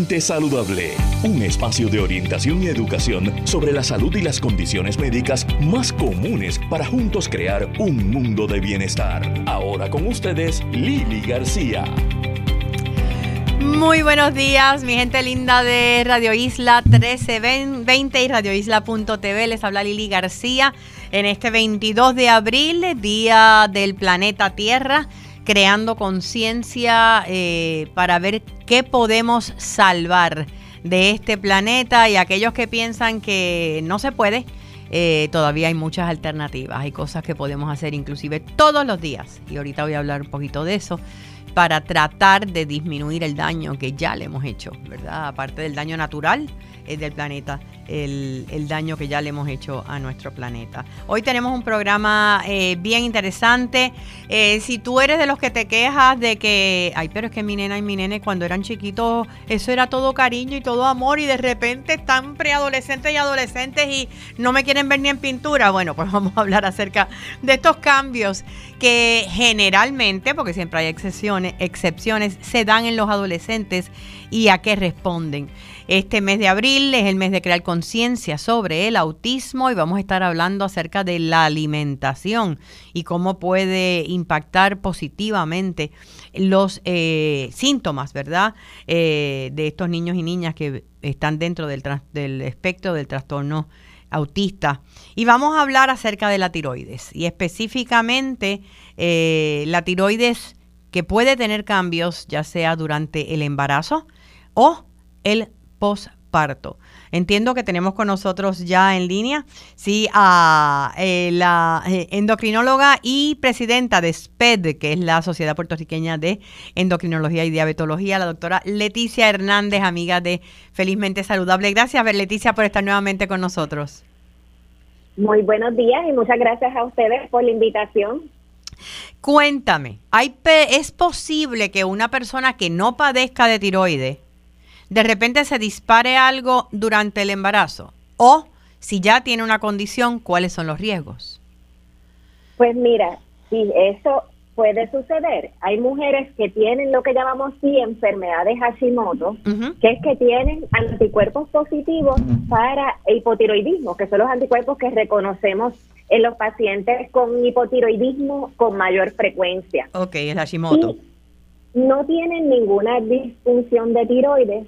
Saludable, un espacio de orientación y educación sobre la salud y las condiciones médicas más comunes para juntos crear un mundo de bienestar. Ahora con ustedes, Lili García. Muy buenos días, mi gente linda de Radio Isla 1320 y radioisla.tv. Les habla Lili García en este 22 de abril, Día del Planeta Tierra creando conciencia eh, para ver qué podemos salvar de este planeta. Y aquellos que piensan que no se puede, eh, todavía hay muchas alternativas, hay cosas que podemos hacer inclusive todos los días. Y ahorita voy a hablar un poquito de eso para tratar de disminuir el daño que ya le hemos hecho, ¿verdad? Aparte del daño natural eh, del planeta el, daño que ya le hemos hecho a nuestro planeta. Hoy tenemos un programa eh, bien interesante. Eh, si tú eres de los que te quejas de que, ay, pero es que mi nena y mi nene cuando eran chiquitos, eso era todo cariño y todo amor y de repente están preadolescentes y adolescentes y no me quieren ver ni en pintura. Bueno, pues vamos a hablar acerca de estos cambios que generalmente, porque siempre hay excepciones, excepciones se dan en los adolescentes y a qué responden. Este mes de abril es el mes de crear conciencia sobre el autismo y vamos a estar hablando acerca de la alimentación y cómo puede impactar positivamente los eh, síntomas, ¿verdad? Eh, de estos niños y niñas que están dentro del, espectro del trastorno autista. Y vamos a hablar acerca de la tiroides y específicamente eh, la tiroides que puede tener cambios ya sea durante el embarazo o el posparto. Entiendo que tenemos con nosotros ya en línea, sí, a eh, la eh, endocrinóloga y presidenta de SPED, que es la Sociedad Puertorriqueña de Endocrinología y Diabetología, la doctora Leticia Hernández, amiga de Felizmente Saludable. Gracias, Leticia, por estar nuevamente con nosotros. Muy buenos días y muchas gracias a ustedes por la invitación. Cuéntame, ¿hay ¿es posible que una persona que no padezca de tiroides de repente se dispare algo durante el embarazo? O si ya tiene una condición, ¿cuáles son los riesgos? Pues mira, si eso puede suceder. Hay mujeres que tienen lo que llamamos sí enfermedades Hashimoto, que es que tienen anticuerpos positivos para hipotiroidismo, que son los anticuerpos que reconocemos en los pacientes con hipotiroidismo con mayor frecuencia. Ok, es Hashimoto. no tienen ninguna disfunción de tiroides,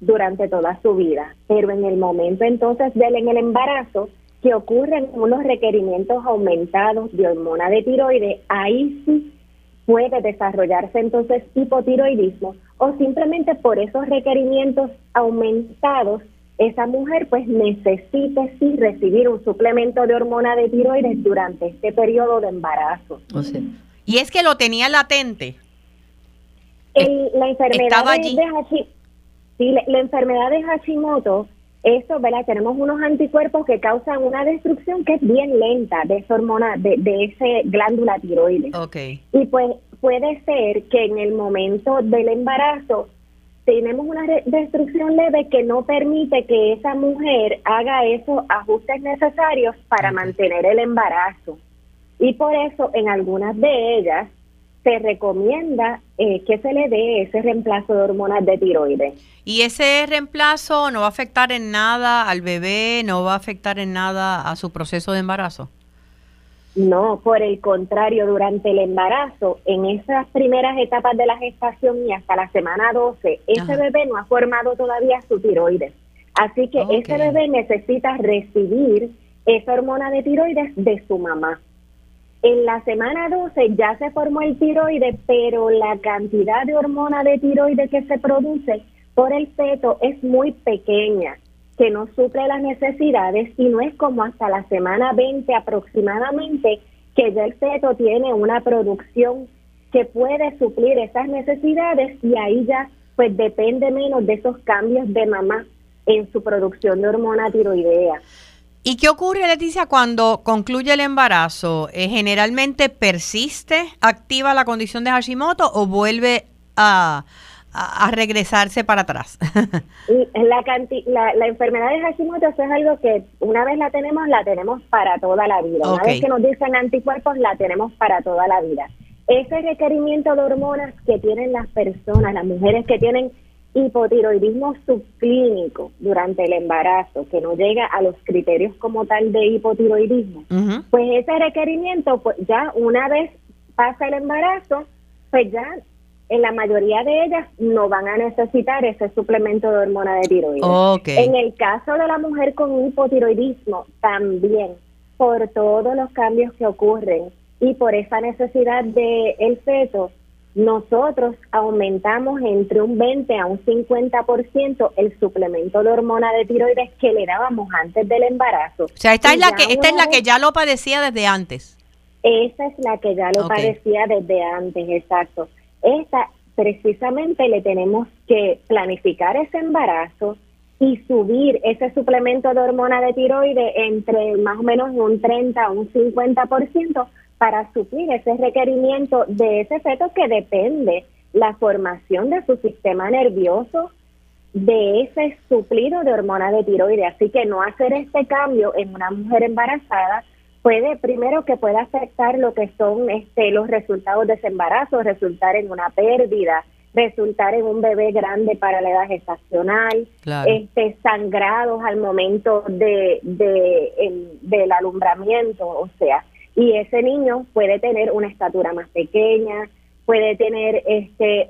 durante toda su vida. Pero en el momento entonces del en el embarazo, que ocurren unos requerimientos aumentados de hormona de tiroides, ahí sí puede desarrollarse entonces hipotiroidismo o simplemente por esos requerimientos aumentados esa mujer pues necesite sí recibir un suplemento de hormona de tiroides durante este periodo de embarazo. y es que lo tenía latente. la enfermedad de, Sí, la, enfermedad de Hashimoto, esto, ¿verdad? Tenemos unos anticuerpos que causan una destrucción que es bien lenta de esa hormona, de, de ese glándula tiroides. Okay. Y pues puede ser que en el momento del embarazo tenemos una destrucción leve que no permite que esa mujer haga esos ajustes necesarios para mantener el embarazo. Y por eso en algunas de ellas se recomienda eh, que se le dé ese reemplazo de hormonas de tiroides. ¿Y ese reemplazo no va a afectar en nada al bebé, no va a afectar en nada a su proceso de embarazo? No, por el contrario, durante el embarazo, en esas primeras etapas de la gestación y hasta la semana 12, ese bebé no ha formado todavía su tiroides. Así que ese bebé necesita recibir esa hormona de tiroides de su mamá. En la semana 12 ya se formó el tiroides, pero la cantidad de hormona de tiroides que se produce por el feto es muy pequeña, que no suple las necesidades y no es como hasta la semana 20 aproximadamente que ya el feto tiene una producción que puede suplir esas necesidades y ahí ya pues depende menos de esos cambios de mamá en su producción de hormona tiroidea. ¿Y qué ocurre, Leticia, cuando concluye el embarazo? ¿Eh, ¿Generalmente persiste, activa la condición de Hashimoto o vuelve a, regresarse para atrás? la, la, la, enfermedad de Hashimoto es algo que una vez la tenemos, la tenemos para toda la vida. Una vez que nos dicen anticuerpos, la tenemos para toda la vida. Ese requerimiento de hormonas que tienen las personas, las mujeres que tienen hipotiroidismo subclínico durante el embarazo, que no llega a los criterios como tal de hipotiroidismo, pues ese requerimiento, pues ya una vez pasa el embarazo, pues ya en la mayoría de ellas no van a necesitar ese suplemento de hormona de tiroides. En el caso de la mujer con hipotiroidismo, también, por todos los cambios que ocurren y por esa necesidad del el feto, nosotros aumentamos entre un 20 a un 50% el suplemento de hormona de tiroides que le dábamos antes del embarazo. O sea, esta es la que esta es la que ya lo padecía desde antes. Esa es la que ya lo padecía desde antes, exacto. Esta precisamente le tenemos que planificar ese embarazo y subir ese suplemento de hormona de tiroides entre más o menos un 30 a un 50% para suplir ese requerimiento de ese feto que depende la formación de su sistema nervioso de ese suplido de hormona de tiroides. Así que no hacer este cambio en una mujer embarazada puede, primero que puede afectar lo que son este, los resultados de ese embarazo, resultar en una pérdida, resultar en un bebé grande para la edad gestacional, este, sangrados al momento de, de del alumbramiento, o sea, y ese niño puede tener una estatura más pequeña, puede tener este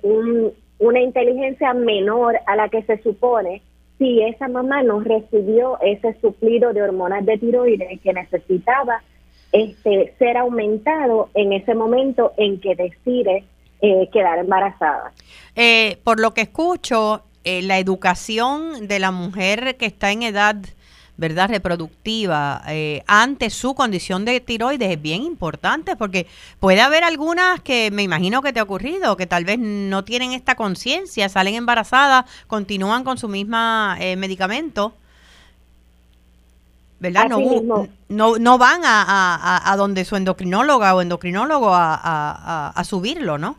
una inteligencia menor a la que se supone si esa mamá no recibió ese suplido de hormonas de tiroides que necesitaba este ser aumentado en ese momento en que decide eh, quedar embarazada. Eh, por lo que escucho, eh, la educación de la mujer que está en edad ¿verdad? reproductiva eh, ante su condición de tiroides es bien importante porque puede haber algunas que me imagino que te ha ocurrido, que tal vez no tienen esta conciencia, salen embarazadas, continúan con su misma eh, medicamento. ¿Verdad? No, no, no, van a, a, donde su endocrinóloga o endocrinólogo a, a subirlo, ¿no?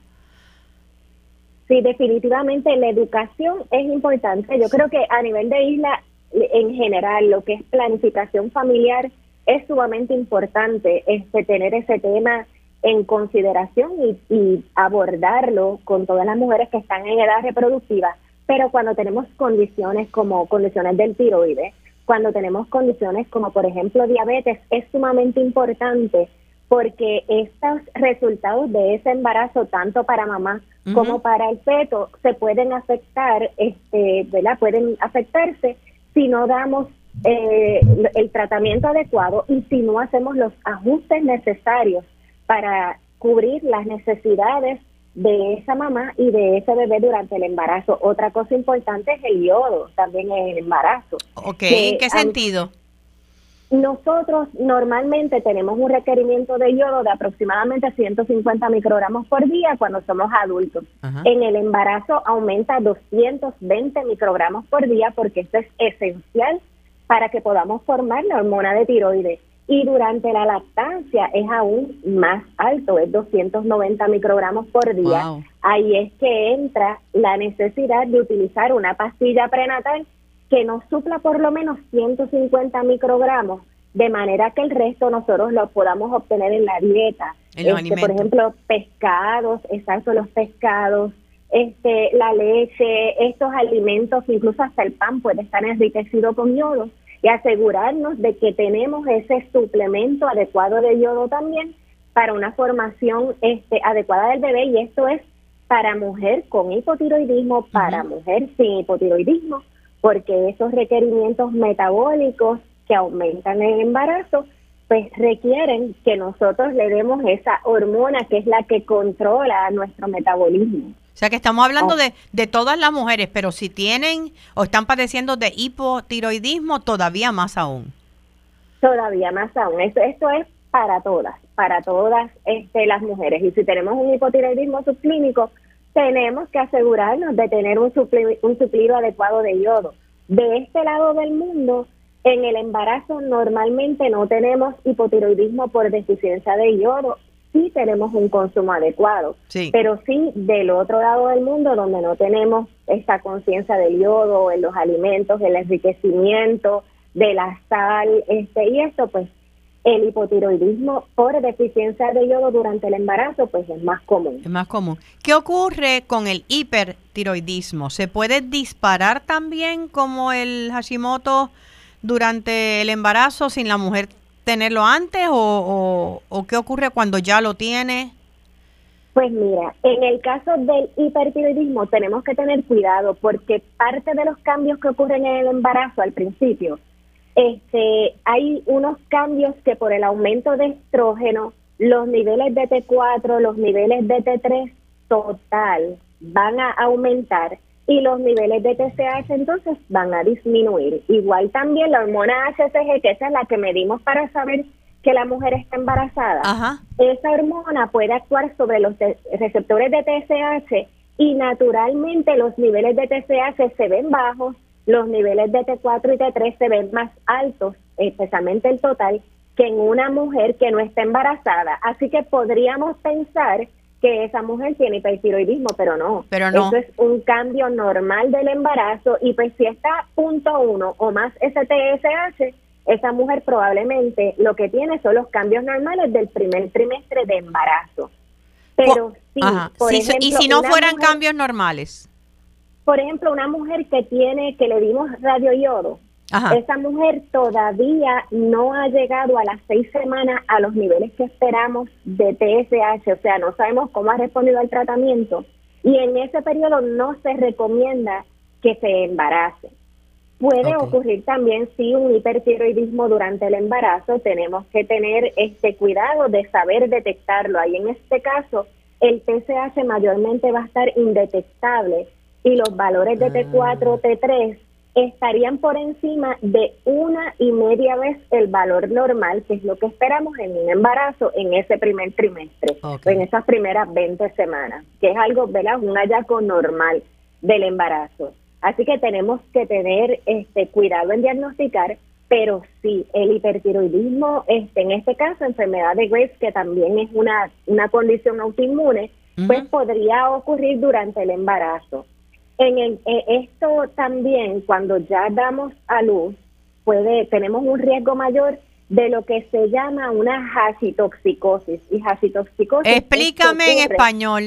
Sí, definitivamente la educación es importante. Yo creo que a nivel de isla en general, lo que es planificación familiar, es sumamente importante este, tener ese tema en consideración y, abordarlo con todas las mujeres que están en edad reproductiva, pero cuando tenemos condiciones como condiciones del tiroides, cuando tenemos condiciones como por ejemplo diabetes, es sumamente importante porque estos resultados de ese embarazo, tanto para mamá como para el feto, se pueden afectar, este, ¿verdad? Pueden afectarse si no damos eh, el tratamiento adecuado y si no hacemos los ajustes necesarios para cubrir las necesidades de esa mamá y de ese bebé durante el embarazo. Otra cosa importante es el yodo también en el embarazo. Ok, ¿en qué sentido? Nosotros normalmente tenemos un requerimiento de yodo de aproximadamente 150 microgramos por día cuando somos adultos. En el embarazo aumenta 220 microgramos por día porque esto es esencial para que podamos formar la hormona de tiroides. Y durante la lactancia es aún más alto, es 290 microgramos por día. Ahí es que entra la necesidad de utilizar una pastilla prenatal que nos supla por lo menos 150 microgramos, de manera que el resto nosotros lo podamos obtener en la dieta. Este, por ejemplo, pescados, exacto, los pescados, este, la leche, estos alimentos, incluso hasta el pan puede estar enriquecido con yodo y asegurarnos de que tenemos ese suplemento adecuado de yodo también para una formación este, adecuada del bebé. Y esto es para mujer con hipotiroidismo, para mujer sin hipotiroidismo, porque esos requerimientos metabólicos que aumentan el embarazo, pues requieren que nosotros le demos esa hormona que es la que controla nuestro metabolismo. O sea que estamos hablando de, de todas las mujeres, pero si tienen o están padeciendo de hipotiroidismo, todavía más aún. Todavía más aún. Esto, esto es para todas, para todas este, las mujeres. Y si tenemos un hipotiroidismo subclínico, tenemos que asegurarnos de tener un suplido, un suplido adecuado de yodo. De este lado del mundo, en el embarazo normalmente no tenemos hipotiroidismo por deficiencia de yodo, sí tenemos un consumo adecuado, pero sí del otro lado del mundo donde no tenemos esta conciencia del yodo en los alimentos, del enriquecimiento, de la sal, este y esto pues El hipotiroidismo por deficiencia de yodo durante el embarazo, pues es más común. Es más común. ¿Qué ocurre con el hipertiroidismo? ¿Se puede disparar también como el Hashimoto durante el embarazo sin la mujer tenerlo antes o, o, qué ocurre cuando ya lo tiene? Pues mira, en el caso del hipertiroidismo tenemos que tener cuidado porque parte de los cambios que ocurren en el embarazo al principio, este, hay unos cambios que por el aumento de estrógeno, los niveles de T4, los niveles de T3 total van a aumentar y los niveles de TSH entonces van a disminuir. Igual también la hormona HCG, que esa es la que medimos para saber que la mujer está embarazada, esa hormona puede actuar sobre los receptores de TSH y naturalmente los niveles de TSH se ven bajos, los niveles de T4 y T3 se ven más altos, especialmente el total, que en una mujer que no está embarazada. Así que podríamos pensar que esa mujer tiene hipertiroidismo, pero no. Pero no. Eso es un cambio normal del embarazo y pues si está punto uno o más STSH, esa mujer probablemente lo que tiene son los cambios normales del primer trimestre de embarazo. Pero sí, por ejemplo, y si no fueran cambios normales. Por ejemplo, una mujer que tiene que le dimos radioyodo, esa mujer todavía no ha llegado a las seis semanas a los niveles que esperamos de TSH, o sea, no sabemos cómo ha respondido al tratamiento y en ese periodo no se recomienda que se embarace. Puede ocurrir también si un hipertiroidismo durante el embarazo, tenemos que tener este cuidado de saber detectarlo. Ahí en este caso, el TSH mayormente va a estar indetectable y los valores de T4, T3 estarían por encima de una y media vez el valor normal, que es lo que esperamos en un embarazo en ese primer trimestre, en esas primeras 20 semanas, que es algo, ¿verdad? Un hallazgo normal del embarazo. Así que tenemos que tener este cuidado en diagnosticar, pero sí, el hipertiroidismo, este, en este caso, enfermedad de Graves, que también es una, una condición autoinmune, pues podría ocurrir durante el embarazo. En el, eh, esto también, cuando ya damos a luz, puede tenemos un riesgo mayor de lo que se llama una hashitoxicosis. Y. Explícame en español.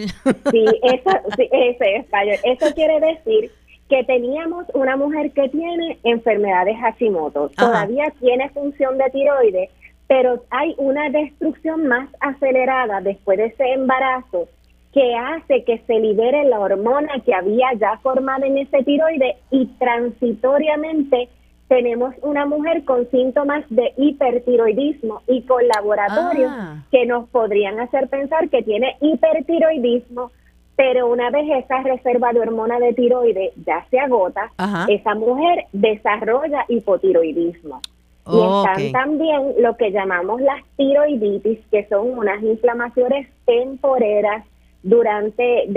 Sí, eso, sí, ese español. Eso quiere decir que teníamos una mujer que tiene enfermedad de Hashimoto, todavía tiene función de tiroides, pero hay una destrucción más acelerada después de ese embarazo que hace que se libere la hormona que había ya formada en ese tiroide y transitoriamente tenemos una mujer con síntomas de hipertiroidismo y con laboratorios ah. que nos podrían hacer pensar que tiene hipertiroidismo, pero una vez esa reserva de hormona de tiroide ya se agota, esa mujer desarrolla hipotiroidismo. Y están también lo que llamamos las tiroiditis, que son unas inflamaciones temporeras durante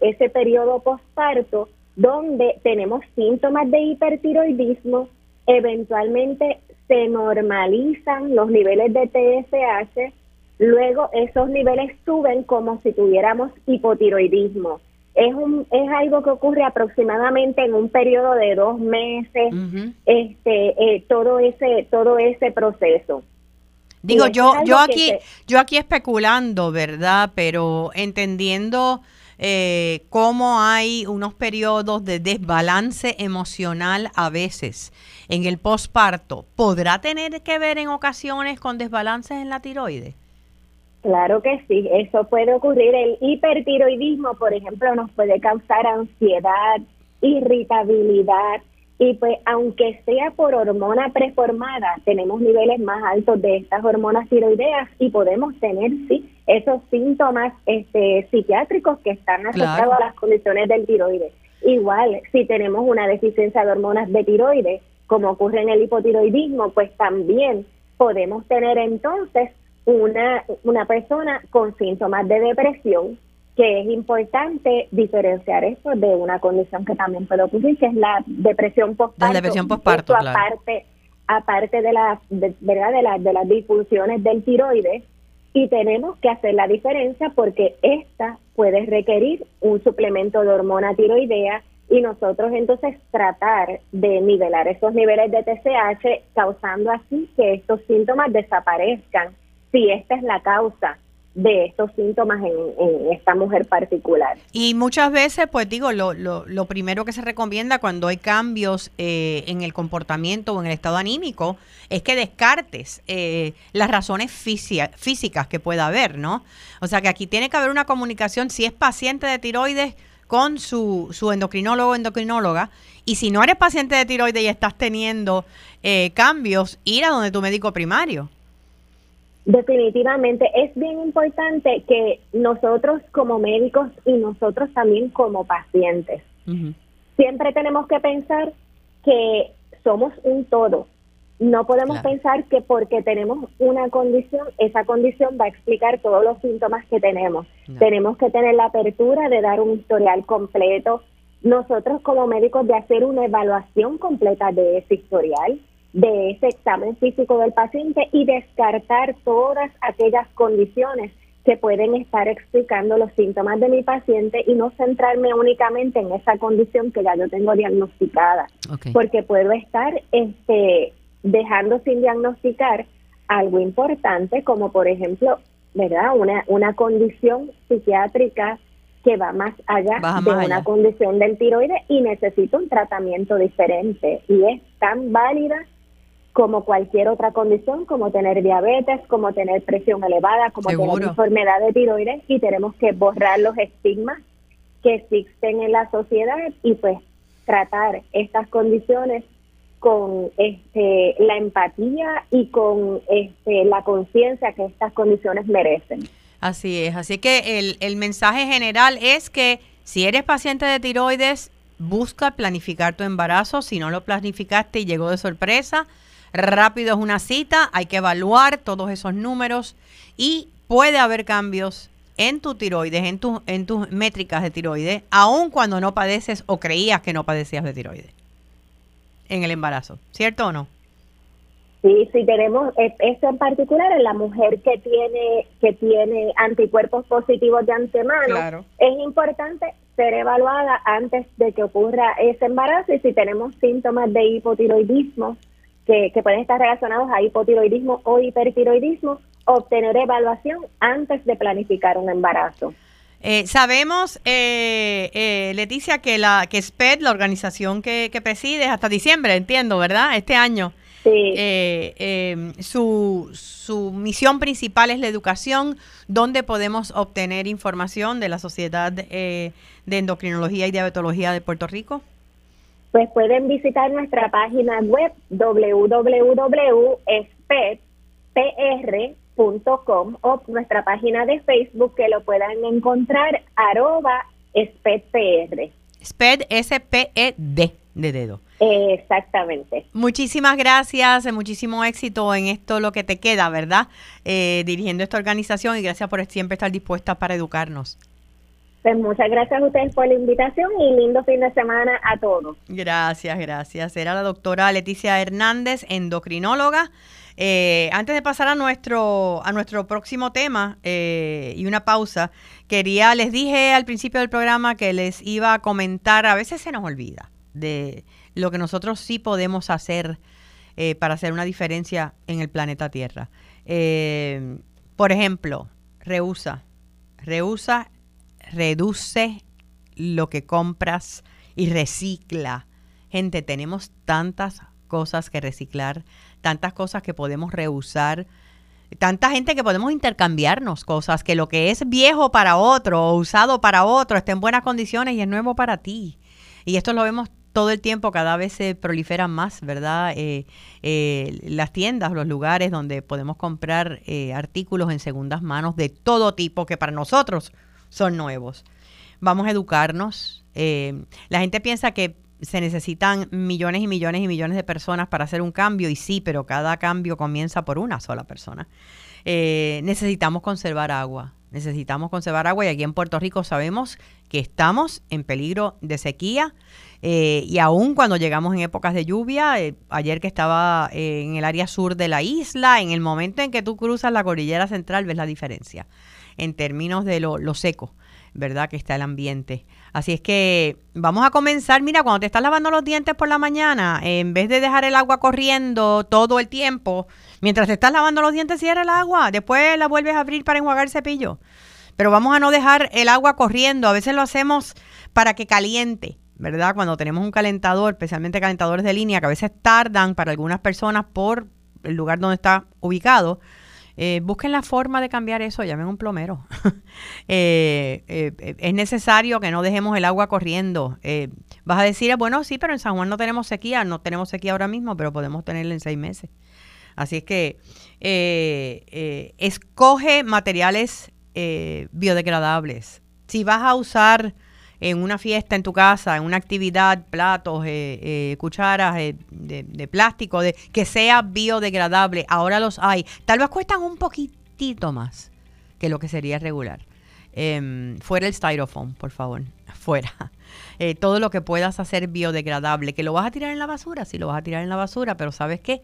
ese periodo postparto donde tenemos síntomas de hipertiroidismo, eventualmente se normalizan los niveles de TSH, luego esos niveles suben como si tuviéramos hipotiroidismo. Es, un, es algo que ocurre aproximadamente en un periodo de dos meses, este, eh, todo ese todo ese proceso. Digo, yo, yo aquí, yo aquí especulando, ¿verdad? Pero entendiendo eh, cómo hay unos periodos de desbalance emocional a veces en el posparto, ¿podrá tener que ver en ocasiones con desbalances en la tiroides? Claro que sí, eso puede ocurrir. El hipertiroidismo, por ejemplo, nos puede causar ansiedad, irritabilidad, y pues aunque sea por hormona preformada, tenemos niveles más altos de estas hormonas tiroideas y podemos tener, sí, esos síntomas este, psiquiátricos que están asociados a las condiciones del tiroides. Igual, si tenemos una deficiencia de hormonas de tiroides, como ocurre en el hipotiroidismo, pues también podemos tener entonces una, una persona con síntomas de depresión, que es importante diferenciar esto de una condición que también puede ocurrir, que es la depresión postparto. La depresión postparto, aparte, aparte de las, ¿verdad? De, la, de las disfunciones del tiroides, y tenemos que hacer la diferencia porque esta puede requerir un suplemento de hormona tiroidea y nosotros entonces tratar de nivelar esos niveles de TSH causando así que estos síntomas desaparezcan si esta es la causa de estos síntomas en, esta mujer particular. Y muchas veces, pues digo, lo, lo, lo primero que se recomienda cuando hay cambios eh, en el comportamiento o en el estado anímico es que descartes eh, las razones físicas que pueda haber, ¿no? O sea que aquí tiene que haber una comunicación, si es paciente de tiroides, con su, su endocrinólogo o endocrinóloga. Y si no eres paciente de tiroides y estás teniendo eh, cambios, ir a donde tu médico primario. Definitivamente es bien importante que nosotros como médicos y nosotros también como pacientes, siempre tenemos que pensar que somos un todo. No podemos pensar que porque tenemos una condición, esa condición va a explicar todos los síntomas que tenemos. Tenemos que tener la apertura de dar un historial completo. Nosotros como médicos de hacer una evaluación completa de ese historial de ese examen físico del paciente y descartar todas aquellas condiciones que pueden estar explicando los síntomas de mi paciente y no centrarme únicamente en esa condición que ya yo tengo diagnosticada, porque puedo estar este dejando sin diagnosticar algo importante como por ejemplo, ¿verdad? Una una condición psiquiátrica que va más allá de una condición del tiroides y necesito un tratamiento diferente. Y es tan válida como cualquier otra condición, como tener diabetes, como tener presión elevada, como tener enfermedad de tiroides y tenemos que borrar los estigmas que existen en la sociedad y pues tratar estas condiciones con este, la empatía y con este, la conciencia que estas condiciones merecen. Así es, así que el, el mensaje general es que si eres paciente de tiroides, busca planificar tu embarazo, si no lo planificaste y llegó de sorpresa, rápido es una cita, hay que evaluar todos esos números y puede haber cambios en tu tiroides, en, tu, en tus métricas de tiroides, aun cuando no padeces o creías que no padecías de tiroides en el embarazo, ¿cierto o no? Sí, sí tenemos esto en particular en la mujer que tiene que tiene anticuerpos positivos de antemano. Es importante ser evaluada antes de que ocurra ese embarazo y si tenemos síntomas de hipotiroidismo, que, pueden estar relacionados a hipotiroidismo o hipertiroidismo, obtener evaluación antes de planificar un embarazo. Eh, sabemos, eh, eh, Leticia, que la que SPED, la organización que, que presides, hasta diciembre, entiendo, ¿verdad? Este año. Sí. su, su misión principal es la educación, donde podemos obtener información de la Sociedad de Endocrinología y Diabetología de Puerto Rico pues pueden visitar nuestra página web www.spedpr.com o nuestra página de Facebook que lo puedan encontrar arroba. SPED, S-P-E-D de dedo. Exactamente. Muchísimas gracias, muchísimo éxito en esto lo que te queda, ¿verdad? Eh, dirigiendo esta organización y gracias por siempre estar dispuesta para educarnos. Pues muchas gracias a ustedes por la invitación y lindo fin de semana a todos. Gracias, gracias. Era la doctora Leticia Hernández, endocrinóloga. Eh, antes de pasar a nuestro, a nuestro próximo tema eh, y una pausa, quería, les dije al principio del programa que les iba a comentar, a veces se nos olvida de lo que nosotros sí podemos hacer eh, para hacer una diferencia en el planeta Tierra. por ejemplo, rehúsa, rehúsa reduce lo que compras y recicla. Gente, tenemos tantas cosas que reciclar, tantas cosas que podemos reusar, tanta gente que podemos intercambiarnos cosas, que lo que es viejo para otro o usado para otro está en buenas condiciones y es nuevo para ti. Y esto lo vemos todo el tiempo, cada vez se proliferan más, ¿verdad? Eh, eh, las tiendas, los lugares donde podemos comprar eh, artículos en segundas manos de todo tipo que para nosotros son nuevos. Vamos a educarnos. Eh, la gente piensa que se necesitan millones y millones y millones de personas para hacer un cambio y sí, pero cada cambio comienza por una sola persona. Eh, necesitamos conservar agua, necesitamos conservar agua y aquí en Puerto Rico sabemos que estamos en peligro de sequía eh, y aún cuando llegamos en épocas de lluvia, ayer que estaba en el área sur de la isla, en el momento en que tú cruzas la cordillera central ves la diferencia en términos de lo, seco. ¿verdad? Que está el ambiente. Así es que vamos a comenzar. Mira, cuando te estás lavando los dientes por la mañana, en vez de dejar el agua corriendo todo el tiempo, mientras te estás lavando los dientes, cierra el agua. Después la vuelves a abrir para enjuagar el cepillo. Pero vamos a no dejar el agua corriendo. A veces lo hacemos para que caliente, ¿verdad? Cuando tenemos un calentador, especialmente calentadores de línea, que a veces tardan para algunas personas por el lugar donde está ubicado. Eh, busquen la forma de cambiar eso, llamen a un plomero. Eh, eh, es necesario que no dejemos el agua corriendo. vas a decir, bueno, sí, pero en San Juan no tenemos sequía, no tenemos sequía ahora mismo, pero podemos tenerla en seis meses. Así es que escoge materiales biodegradables. Si vas a usar en una fiesta en tu casa, en una actividad, platos, eh, eh, cucharas eh, de, plástico, de, que sea biodegradable. Ahora los hay. Tal vez cuestan un poquitito más que lo que sería regular. Em, fuera el styrofoam, por favor. Fuera. todo lo que puedas hacer biodegradable. Que lo vas a tirar en la basura, sí lo vas a tirar en la basura, pero ¿sabes qué?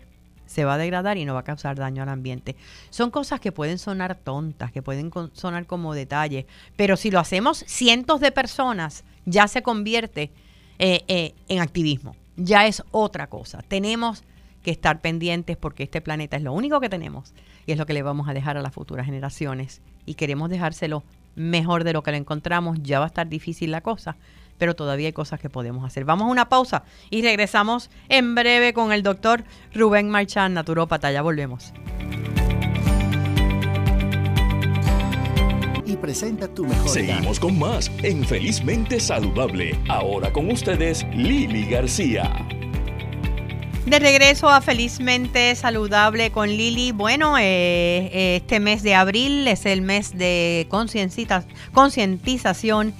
Se va a degradar y no va a causar daño al ambiente. Son cosas que pueden sonar tontas, que pueden sonar como detalles, pero si lo hacemos cientos de personas, ya se convierte eh, eh, en activismo, ya es otra cosa. Tenemos que estar pendientes porque este planeta es lo único que tenemos y es lo que le vamos a dejar a las futuras generaciones y queremos dejárselo mejor de lo que lo encontramos. Ya va a estar difícil la cosa, pero todavía hay cosas que podemos hacer. Vamos a una pausa y regresamos en breve con el doctor Rubén Marchán, naturópata. Ya volvemos. Y presenta tu mejor. Seguimos con más en Felizmente Saludable. Ahora con ustedes, Lili García. De regreso a Felizmente Saludable con Lili. Bueno, eh, este mes de abril es el mes de concientización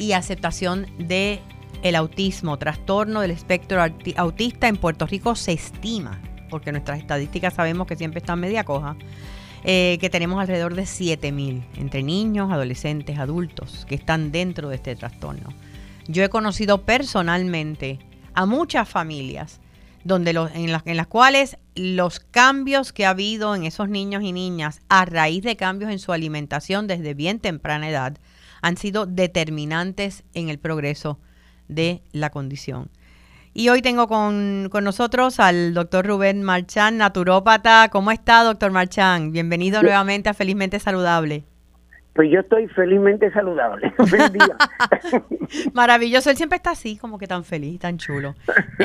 y aceptación de el autismo, trastorno del espectro autista en Puerto Rico se estima, porque nuestras estadísticas sabemos que siempre están media coja, eh, que tenemos alrededor de 7.000 entre niños, adolescentes, adultos que están dentro de este trastorno. Yo he conocido personalmente a muchas familias donde en, las, en las cuales los cambios que ha habido en esos niños y niñas a raíz de cambios en su alimentación desde bien temprana edad han sido determinantes en el progreso de la condición. Y hoy tengo con, nosotros al doctor Rubén Marchán, naturópata. ¿Cómo está, doctor Marchán? Bienvenido nuevamente a Felizmente Saludable. Pues yo estoy felizmente saludable. Maravilloso. Él siempre está así, como que tan feliz, tan chulo.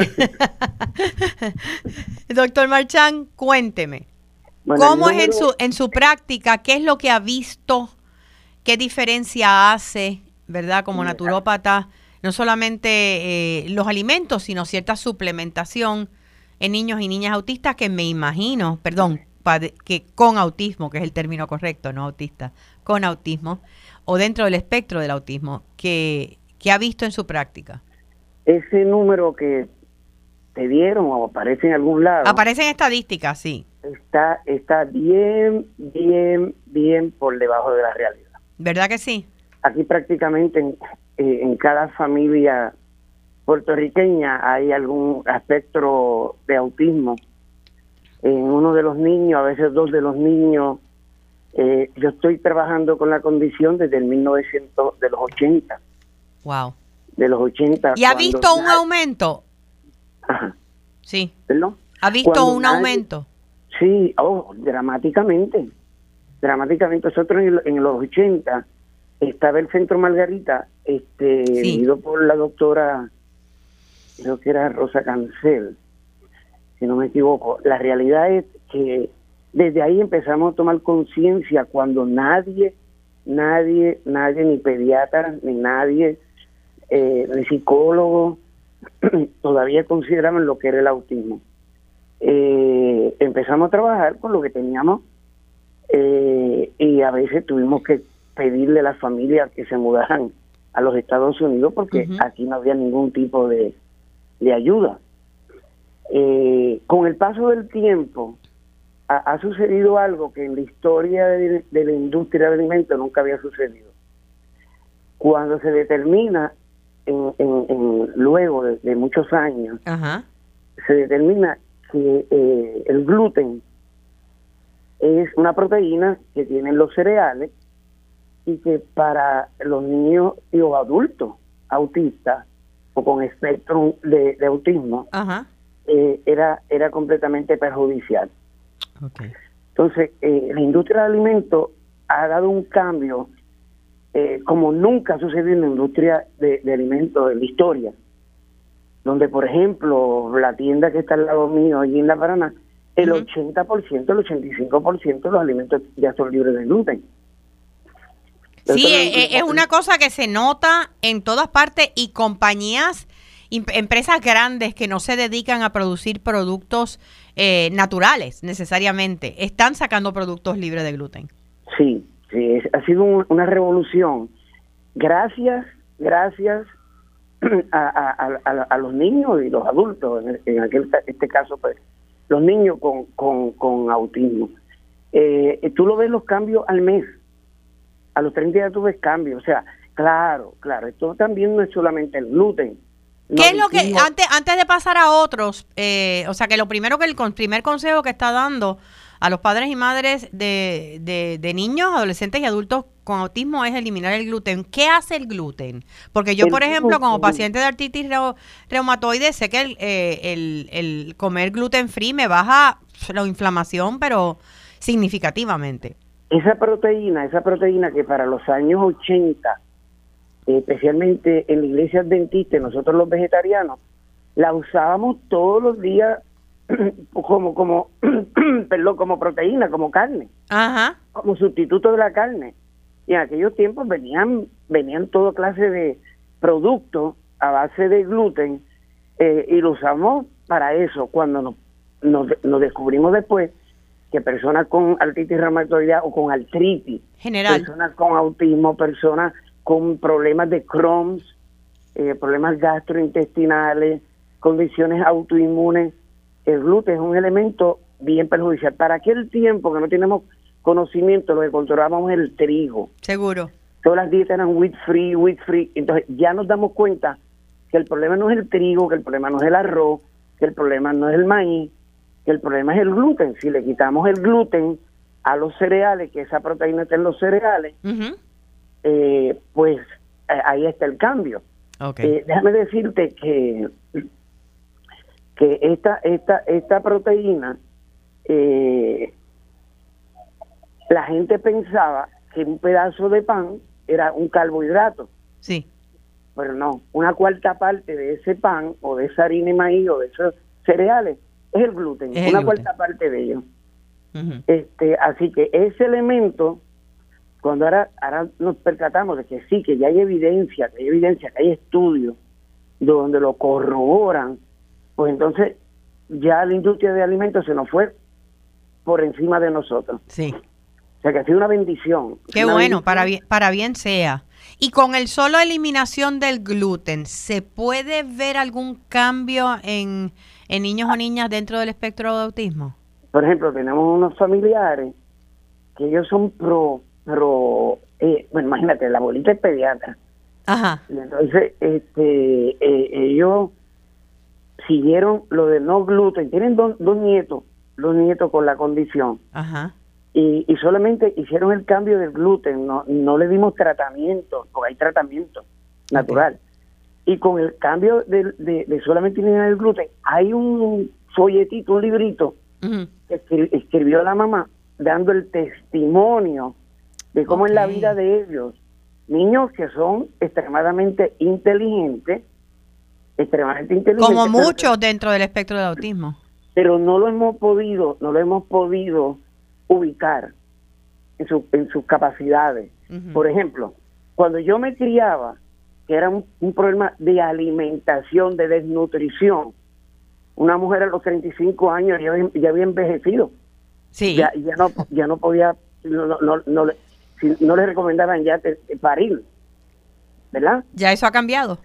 doctor Marchán, cuénteme. ¿Cómo es en su, en su práctica? ¿Qué es lo que ha visto ¿Qué diferencia hace, verdad, como naturópata, no solamente eh, los alimentos, sino cierta suplementación en niños y niñas autistas que me imagino, perdón, que con autismo, que es el término correcto, no autista, con autismo, o dentro del espectro del autismo, que, que ha visto en su práctica? Ese número que te dieron o aparece en algún lado. Aparece en estadísticas, sí. Está, está bien, bien, bien por debajo de la realidad. ¿Verdad que sí? Aquí prácticamente en, eh, en cada familia puertorriqueña hay algún aspecto de autismo. En uno de los niños, a veces dos de los niños, eh, yo estoy trabajando con la condición desde el 1900, de los 80. Wow. De los 80. ¿Y ha visto un aumento? Ajá. Sí. ¿Ha visto un aumento? Sí, oh, dramáticamente dramáticamente. Nosotros en, los 80 estaba el Centro Margarita, este, por la doctora, creo que era Rosa Cancel, si no me equivoco. La realidad es que desde ahí empezamos a tomar conciencia cuando nadie, nadie, nadie, ni pediatra, ni nadie, eh, ni psicólogo, todavía consideraban lo que era el autismo. Eh, empezamos a trabajar con lo que teníamos eh, y a veces tuvimos que pedirle a las familias que se mudaran a los Estados Unidos porque aquí no había ningún tipo de, ayuda. Eh, con el paso del tiempo ha, sucedido algo que en la historia de, la industria de alimentos nunca había sucedido. Cuando se determina, en, luego de, muchos años, se determina que eh, el gluten es una proteína que tienen los cereales y que para los niños y los adultos autistas o con espectro de, autismo eh, era, era completamente perjudicial. Entonces, eh, la industria de alimentos ha dado un cambio eh, como nunca ha sucedido en la industria de, alimentos en la historia. Donde, por ejemplo, la tienda que está al lado mío, allí en La Paraná, el 80%, el 85% de los alimentos ya son libres de gluten. Sí, es, una cosa que se nota en todas partes y compañías, empresas grandes que no se dedican a producir productos eh, naturales necesariamente, están sacando productos libres de gluten. Sí, sí ha sido una revolución. Gracias, gracias a, los niños y los adultos, en, aquel, este caso, pues, los niños con, con, autismo. Eh, tú lo ves los cambios al mes a los 30 días tú ves cambios. O sea, claro, claro, esto también no es solamente el gluten. ¿Qué es lo que, antes, antes de pasar a otros, eh, o sea, que lo primero que el primer consejo que está dando a los padres y madres de, de, niños, adolescentes y adultos con autismo es eliminar el gluten. ¿Qué hace el gluten? Porque yo, por ejemplo, como paciente de artritis reumatoide, sé que el, eh, el, el comer gluten free me baja la inflamación, pero significativamente esa proteína, esa proteína que para los años 80, especialmente en la iglesia adventista, nosotros los vegetarianos, la usábamos todos los días como como perdón, como proteína, como carne, como sustituto de la carne. Y en aquellos tiempos venían venían toda clase de productos a base de gluten eh, y lo usamos para eso. Cuando nos, nos descubrimos después que personas con artritis reumatoidea o con artritis, General. personas con autismo, personas con problemas de Crohn's, eh, problemas gastrointestinales, condiciones autoinmunes, el gluten es un elemento bien perjudicial. Para aquel tiempo que no tenemos conocimiento, lo que controlábamos el trigo. Seguro. Todas las dietas eran wheat free, wheat free. Entonces ya nos damos cuenta que el problema no es el trigo, que el problema no es el arroz, que el problema no es el maíz, el problema es el gluten. Si le quitamos el gluten a los cereales, que esa proteína está en los cereales, eh, pues eh, ahí está el cambio. Eh, déjame decirte que que esta esta esta proteína la gente pensaba que un pedazo de pan era un carbohidrato. Sí. Pero no, una cuarta parte de ese pan o de esa harina y maíz o de esos cereales es el gluten, una cuarta parte de ello. este, así que ese elemento, cuando ahora, ahora nos percatamos de que sí, que ya hay evidencia, que hay evidencia, que hay estudios donde lo corroboran, pues entonces ya la industria de alimentos se nos fue por encima de nosotros. Sí. O sea que ha sido una bendición. Qué bueno, para bien, para bien sea. Y con el solo eliminación del gluten, ¿se puede ver algún cambio en, en niños o niñas dentro del espectro de autismo? Por ejemplo, tenemos unos familiares que ellos son pro, pro eh, bueno, imagínate, la abuelita es pediatra. Ajá. Y entonces, este, eh, ellos siguieron lo de no gluten. Tienen dos, dos nietos, dos nietos con la condición. Ajá. Y, y, solamente hicieron el cambio del gluten, no, no le dimos tratamiento, porque hay tratamiento natural. Y con el cambio de, de, solamente eliminar el gluten, hay un folletito, un librito que escribió la mamá dando el testimonio de cómo es la vida de ellos. Niños que son extremadamente inteligentes, extremadamente inteligentes. Como muchos dentro del espectro de autismo. Pero no lo hemos podido, no lo hemos podido ubicar en, su, en sus capacidades. Por ejemplo, cuando yo me criaba, que era un, problema de alimentación, de desnutrición. Una mujer a los 35 años ya, ya había envejecido. Sí. Ya, ya, no, ya no podía, no, no, no, no le recomendaban ya parir. ¿Verdad? Ya eso ha cambiado.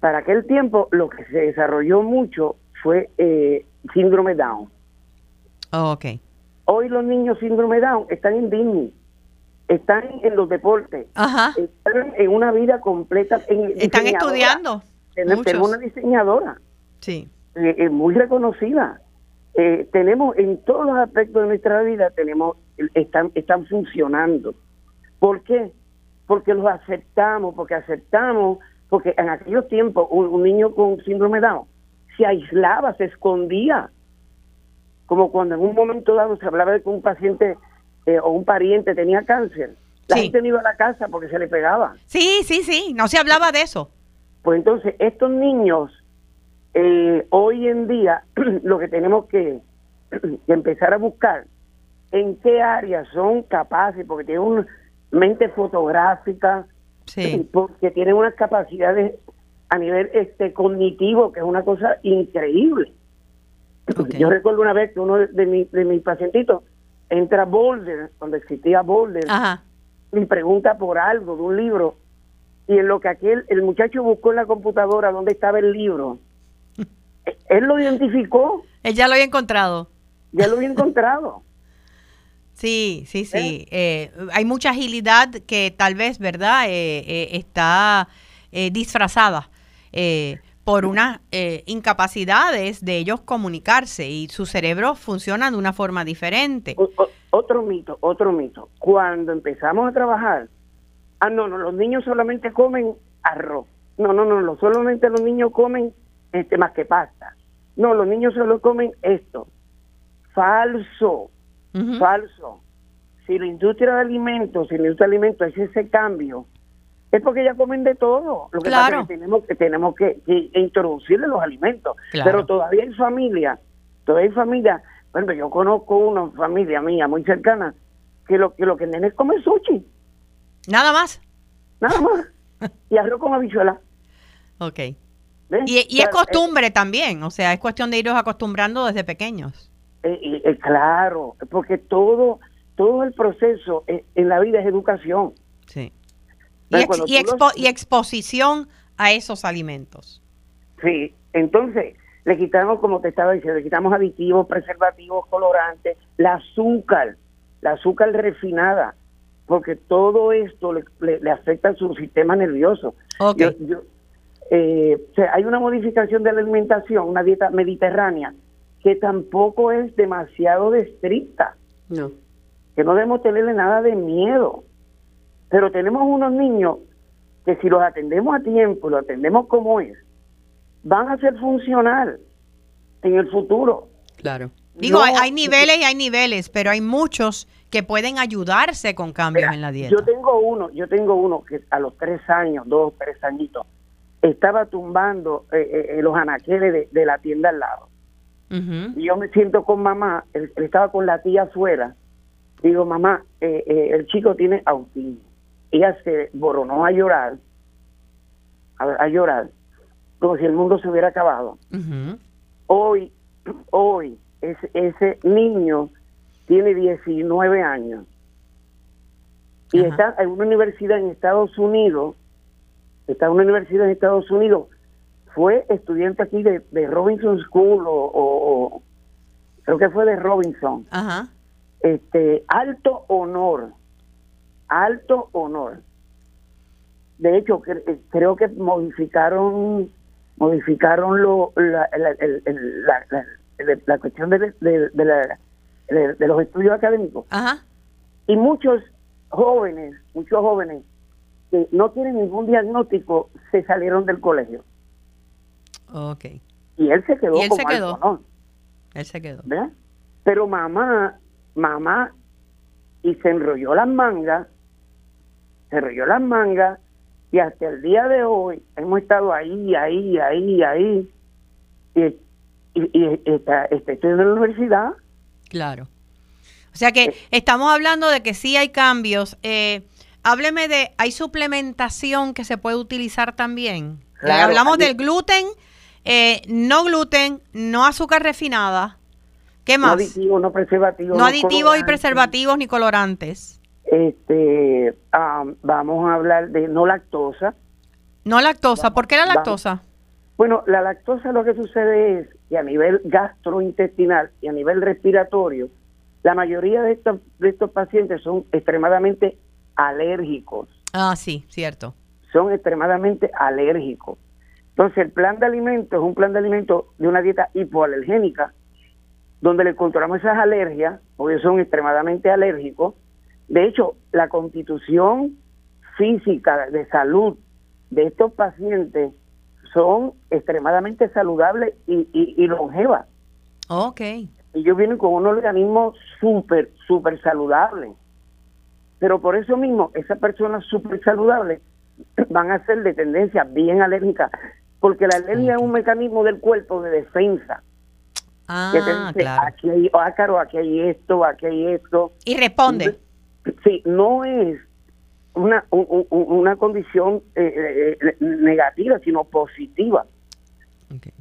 Para aquel tiempo lo que se desarrolló mucho fue eh, síndrome Down. Oh, ok. Hoy los niños síndrome Down están en Disney están en los deportes, están en una vida completa. están estudiando. Tenemos una diseñadora sí. Eh, muy reconocida. Eh, tenemos en todos los aspectos de nuestra vida, tenemos están, están funcionando. ¿Por qué? porque los aceptamos, porque aceptamos, porque en aquellos tiempos un, niño con síndrome Down se aislaba, se escondía, como cuando en un momento dado se hablaba de que un paciente eh, o un pariente tenía cáncer. La gente no iba a la casa porque se le pegaba. Sí, sí, sí, no se hablaba de eso. Pues entonces, estos niños, eh, hoy en día, lo que tenemos que, empezar a buscar, en qué áreas son capaces, porque tienen una mente fotográfica, porque tienen unas capacidades a nivel este cognitivo, que es una cosa increíble. Yo recuerdo una vez que uno de, de mis pacientitos entra a Boulder, donde existía Boulder, y pregunta por algo de un libro, y en lo que aquel, el muchacho buscó en la computadora dónde estaba el libro, él lo identificó. Él ya lo había encontrado. Ya lo había encontrado. Sí, sí, sí. ¿Eh? Eh, hay mucha agilidad que tal vez, ¿verdad? Eh, está disfrazada por unas incapacidades de ellos comunicarse y su cerebro funciona de una forma diferente. otro mito, otro mito. Cuando empezamos a trabajar, ah, no, no, los niños solamente comen arroz. No, no, no, no solamente los niños comen este más que pasta. No, los niños solo comen esto. Falso, falso. Si la industria de alimentos, si la industria de alimentos es ese cambio, es porque ya comen de todo. Lo que pasa es que tenemos que, tenemos que, introducirle los alimentos. Pero todavía hay familia, todavía hay familia. Bueno, yo conozco una familia mía muy cercana que lo que lo que nene es comer sushi. Nada más. Nada más. y arroz con habichuela. Ok. Y, es costumbre también, o sea, es cuestión de irlos acostumbrando desde pequeños. Eh, eh, claro, porque todo, todo el proceso eh, en la vida es educación. Sí. Y, y, exposición a esos alimentos. Sí, entonces le quitamos, como te estaba diciendo, le quitamos aditivos, preservativos, colorantes, la azúcar, la azúcar refinada, porque todo esto le, afecta a su sistema nervioso. Okay. Eh, hay una modificación de la alimentación, una dieta mediterránea, que tampoco es demasiado estricta. No. Que no debemos tenerle nada de miedo. Pero tenemos unos niños que si los atendemos a tiempo, los atendemos como es, van a ser funcional en el futuro. Claro. Digo, hay, niveles y hay niveles, pero hay muchos que pueden ayudarse con cambios en la dieta. Yo tengo uno, yo tengo uno que a los tres años, dos, tres añitos, estaba tumbando eh, eh, eh, los anaqueles de, la tienda al lado. Y yo me siento con mamá, él, estaba con la tía afuera. Digo, mamá, el chico tiene autismo. Ella se boronó a llorar, a, llorar, como si el mundo se hubiera acabado. Hoy, hoy, ese, ese niño tiene 19 años. Y está en una universidad en Estados Unidos está en una universidad en Estados Unidos, fue estudiante aquí de, Robinson School o, creo que fue de Robinson. Este, alto honor, alto honor. De hecho, eh, creo que modificaron modificaron lo, la, la, cuestión de, de, los estudios académicos. Ajá. Y muchos jóvenes, muchos jóvenes no tienen ningún diagnóstico se salieron del colegio. Ok. Y él se quedó él se quedó. Él se quedó. Pero mamá, mamá, y se enrolló las mangas, se enrolló las mangas, y hasta el día de hoy hemos estado ahí, ahí, ahí, ahí, y, y, está, estoy en la universidad. Claro. O sea que eh. estamos hablando de que sí hay cambios. Eh, hábleme de, ¿hay suplementación que se puede utilizar también? Eh, hablamos del gluten, eh, no gluten, no azúcar refinada. ¿Qué más? No aditivos, no preservativos. No, aditivos y preservativos ni colorantes. Este, vamos a hablar de no lactosa. No lactosa, ¿por qué la lactosa? Bueno, la lactosa lo que sucede es que a nivel gastrointestinal y a nivel respiratorio, la mayoría de estos, de estos pacientes son extremadamente alérgicos. Ah, sí, cierto. Son extremadamente alérgicos. Entonces, el plan de alimentos es un plan de alimentos de una dieta hipoalergénica, donde le controlamos esas alergias, porque son extremadamente alérgicos. De hecho, la constitución física de salud de estos pacientes son extremadamente saludables y, y, longevas. Ok. Ellos vienen con un organismo súper, súper saludable. Pero por eso mismo, esas personas súper saludables van a ser de tendencia bien alérgica, porque la alergia es un mecanismo del cuerpo de defensa. Ah, claro. Aquí hay ácaro, aquí hay esto, aquí hay esto. Y responde. Sí, no es una, una condición eh, eh, negativa, sino positiva.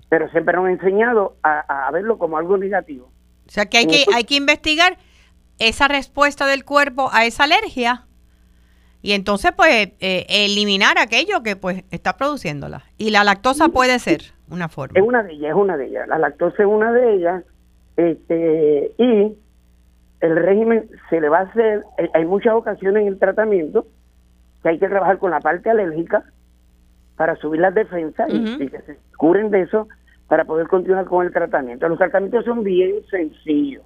Pero siempre nos han enseñado a, verlo como algo negativo. O sea que hay, que hay que investigar esa respuesta del cuerpo a esa alergia y entonces pues eh, eliminar aquello que pues está produciéndola. Y la lactosa puede ser una forma. Es una de ellas, es una de ellas. La lactosa es una de ellas. Este, y el régimen se le va a hacer, hay muchas ocasiones en el tratamiento que hay que trabajar con la parte alérgica para subir las defensas y, que se curen de eso para poder continuar con el tratamiento. Los tratamientos son bien sencillos.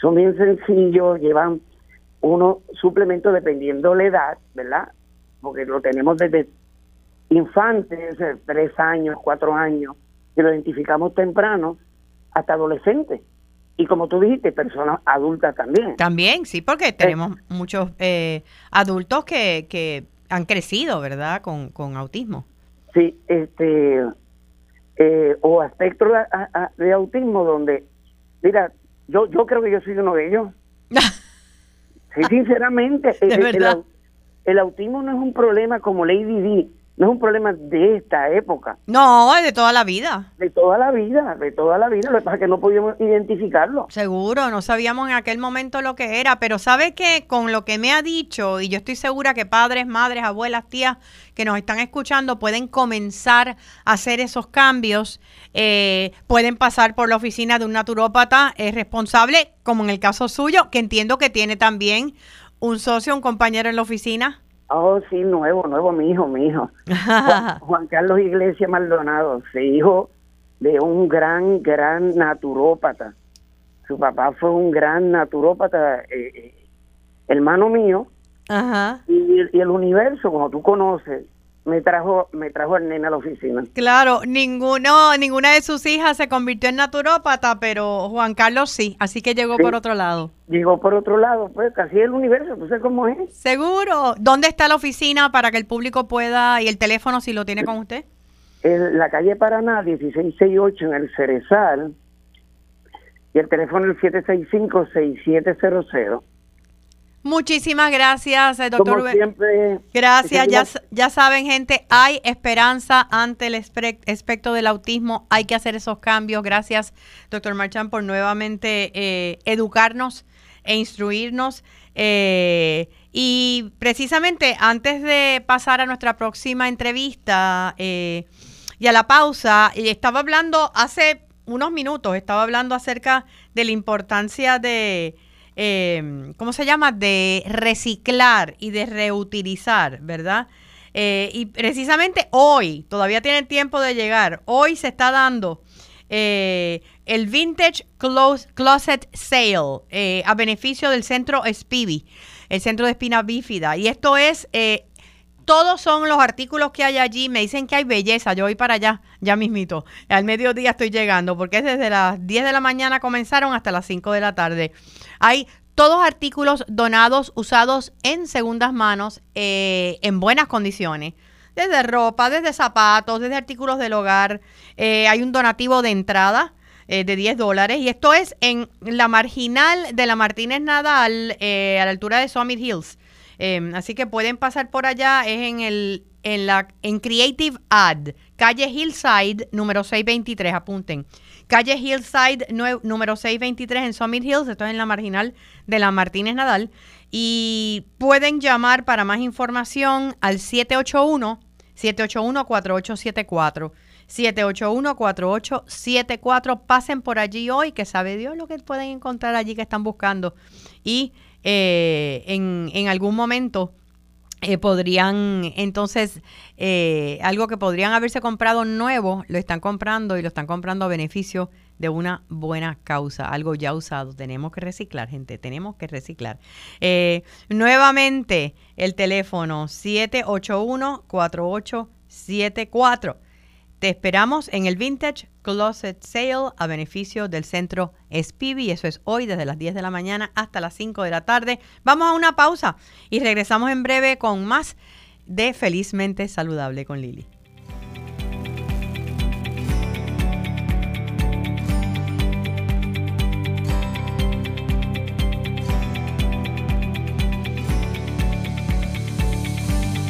Son bien sencillos, llevan unos suplementos dependiendo la edad, ¿verdad? Porque lo tenemos desde infantes, tres años, cuatro años, que lo identificamos temprano, hasta adolescentes y como tú dijiste, personas adultas también. También, sí, porque tenemos muchos eh, adultos que, que han crecido, ¿verdad?, con, con autismo. Sí, este, eh, o aspectos de, autismo donde, mira, yo, yo creo que yo soy uno de ellos. sí, sinceramente, el, el, autismo no es un problema como Lady D no es un problema de esta época. No, es de toda la vida. De toda la vida, de toda la vida. Lo que pasa es que no podíamos identificarlo. Seguro, no sabíamos en aquel momento lo que era, pero sabe que con lo que me ha dicho, y yo estoy segura que padres, madres, abuelas, tías que nos están escuchando pueden comenzar a hacer esos cambios, eh, pueden pasar por la oficina de un naturópata es responsable, como en el caso suyo, que entiendo que tiene también un socio, un compañero en la oficina. Oh, sí, nuevo, nuevo, mi hijo, mi hijo. Juan, Carlos Iglesias Maldonado, se hijo de un gran, gran naturópata. Su papá fue un gran naturópata, eh, eh, hermano mío. Ajá. Y, y, el universo, como tú conoces, me trajo me trajo el nene a la oficina. Claro, ninguno, ninguna de sus hijas se convirtió en naturópata, pero Juan Carlos sí, así que llegó por otro lado. Llegó por otro lado, pues casi el universo, ¿tú sabes cómo es? Seguro. ¿Dónde está la oficina para que el público pueda, y el teléfono si lo tiene con usted? En la calle Paraná, 1668 en el Cerezal, y el teléfono es 765-6700. Muchísimas gracias, eh, doctor. Como siempre. Gracias. Ya, ya saben, gente, hay esperanza ante el espectro del autismo. Hay que hacer esos cambios. Gracias, doctor Marchán, por nuevamente eh, educarnos e instruirnos. Eh, y precisamente antes de pasar a nuestra próxima entrevista y a la pausa, estaba hablando hace unos minutos, estaba hablando acerca de la importancia de eh, ¿cómo se llama? De reciclar y de reutilizar, ¿verdad? Eh, y precisamente hoy, todavía tiene tiempo de llegar, hoy se está dando eh, el Vintage Closet Sale eh, a beneficio del centro Spivi, el centro de espina bífida. Y esto es, todos son los artículos que hay allí. Me dicen que hay belleza. Yo voy para allá, ya mismito. Al mediodía estoy llegando, porque es desde las 10 de la mañana comenzaron hasta las 5 de la tarde. Hay todos artículos donados, usados en segundas manos, eh, en buenas condiciones. Desde ropa, desde zapatos, desde artículos del hogar. Eh, hay un donativo de entrada eh, de 10 dólares. Y esto es en la marginal de la Martínez Nadal, a la altura de Summit Hills. Así que pueden pasar por allá. Es en el en la en Creative Ad, calle Hillside, número 623. Apunten. Calle Hillside número 623 en Summit Hills, esto es en la marginal de la Martínez Nadal. Y pueden llamar para más información al 781 781-4874. 781-4874. Pasen por allí hoy, que sabe Dios lo que pueden encontrar allí que están buscando. Y eh, en, en algún momento eh, podrían entonces eh, algo que podrían haberse comprado nuevo lo están comprando y lo están comprando a beneficio de una buena causa, algo ya usado. Tenemos que reciclar, gente, tenemos que reciclar. Nuevamente, el teléfono 781-4874. Te esperamos en el Vintage Closet Sale a beneficio del centro Spivi. Eso es hoy desde las 10 de la mañana hasta las 5 de la tarde. Vamos a una pausa y regresamos en breve con más de Felizmente Saludable con Lili.